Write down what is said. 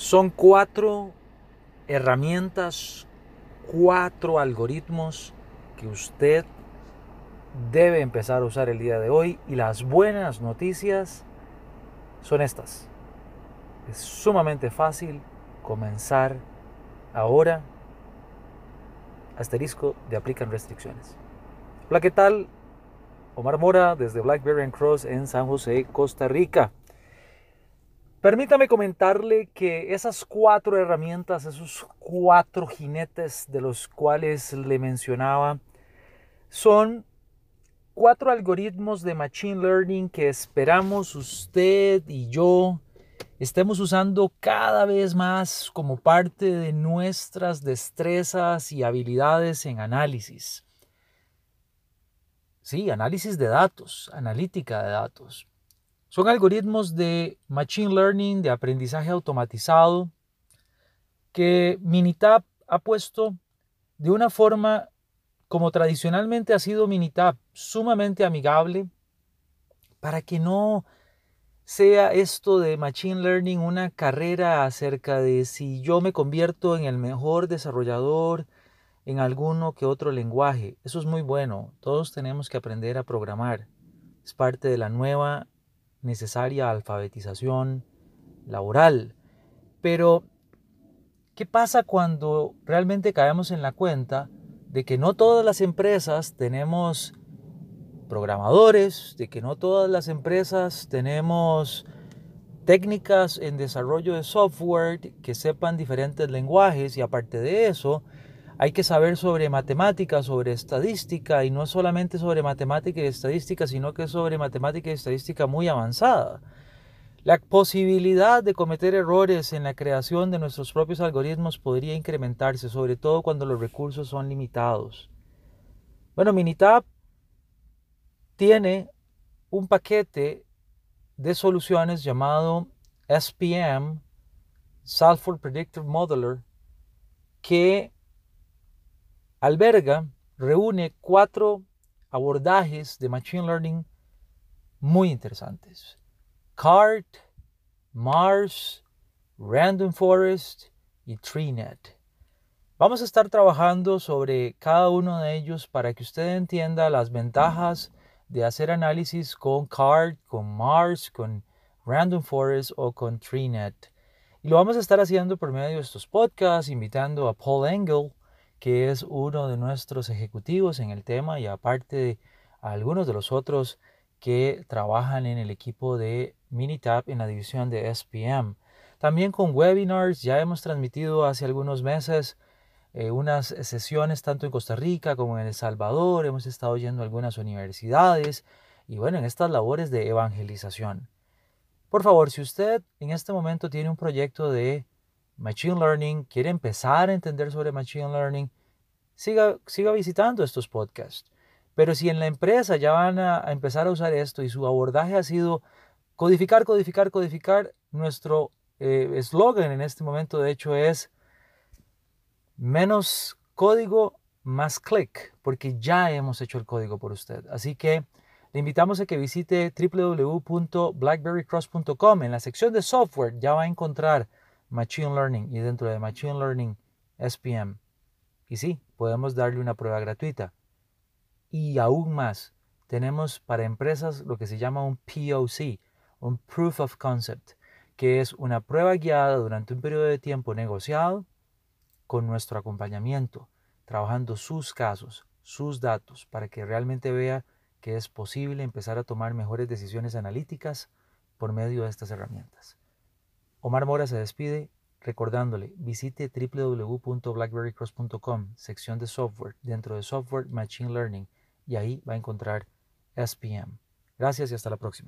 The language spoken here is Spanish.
Son cuatro herramientas, cuatro algoritmos que usted debe empezar a usar el día de hoy y las buenas noticias son estas. Es sumamente fácil comenzar ahora. Asterisco de aplican restricciones. Hola, ¿qué tal? Omar Mora desde Blackberry and Cross en San José, Costa Rica. Permítame comentarle que esas cuatro herramientas, esos cuatro jinetes de los cuales le mencionaba, son cuatro algoritmos de Machine Learning que esperamos usted y yo estemos usando cada vez más como parte de nuestras destrezas y habilidades en análisis. Sí, análisis de datos, analítica de datos. Son algoritmos de Machine Learning, de aprendizaje automatizado, que Minitab ha puesto de una forma como tradicionalmente ha sido Minitab, sumamente amigable, para que no sea esto de Machine Learning una carrera acerca de si yo me convierto en el mejor desarrollador en alguno que otro lenguaje. Eso es muy bueno. Todos tenemos que aprender a programar. Es parte de la nueva necesaria alfabetización laboral. Pero, ¿qué pasa cuando realmente caemos en la cuenta de que no todas las empresas tenemos programadores, de que no todas las empresas tenemos técnicas en desarrollo de software que sepan diferentes lenguajes y aparte de eso, hay que saber sobre matemáticas, sobre estadística, y no solamente sobre matemática y estadística, sino que sobre matemática y estadística muy avanzada. La posibilidad de cometer errores en la creación de nuestros propios algoritmos podría incrementarse, sobre todo cuando los recursos son limitados. Bueno, Minitab tiene un paquete de soluciones llamado SPM, Salford Predictive Modeler, que alberga, reúne cuatro abordajes de Machine Learning muy interesantes. CART, Mars, Random Forest y TreeNet. Vamos a estar trabajando sobre cada uno de ellos para que usted entienda las ventajas de hacer análisis con CART, con Mars, con Random Forest o con TreeNet. Y lo vamos a estar haciendo por medio de estos podcasts, invitando a Paul Engel, que es uno de nuestros ejecutivos en el tema y aparte de algunos de los otros que trabajan en el equipo de Minitab en la división de SPM. También con webinars, ya hemos transmitido hace algunos meses eh, unas sesiones tanto en Costa Rica como en El Salvador, hemos estado yendo a algunas universidades y bueno, en estas labores de evangelización. Por favor, si usted en este momento tiene un proyecto de Machine Learning, quiere empezar a entender sobre Machine Learning, siga, siga visitando estos podcasts. Pero si en la empresa ya van a, empezar a usar esto y su abordaje ha sido codificar, codificar, codificar, nuestro eh, eslogan en este momento de hecho es menos código, más click, porque ya hemos hecho el código por usted. Así que le invitamos a que visite www.blackberrycross.com. En la sección de software ya va a encontrar Machine Learning y dentro de Machine Learning SPM. Y sí, podemos darle una prueba gratuita. Y aún más, tenemos para empresas lo que se llama un POC, un Proof of Concept, que es una prueba guiada durante un periodo de tiempo negociado con nuestro acompañamiento, trabajando sus casos, sus datos, para que realmente vea que es posible empezar a tomar mejores decisiones analíticas por medio de estas herramientas. Omar Mora se despide recordándole, visite www.blackberrycross.com, sección de software, dentro de software Machine Learning, y ahí va a encontrar SPM. Gracias y hasta la próxima.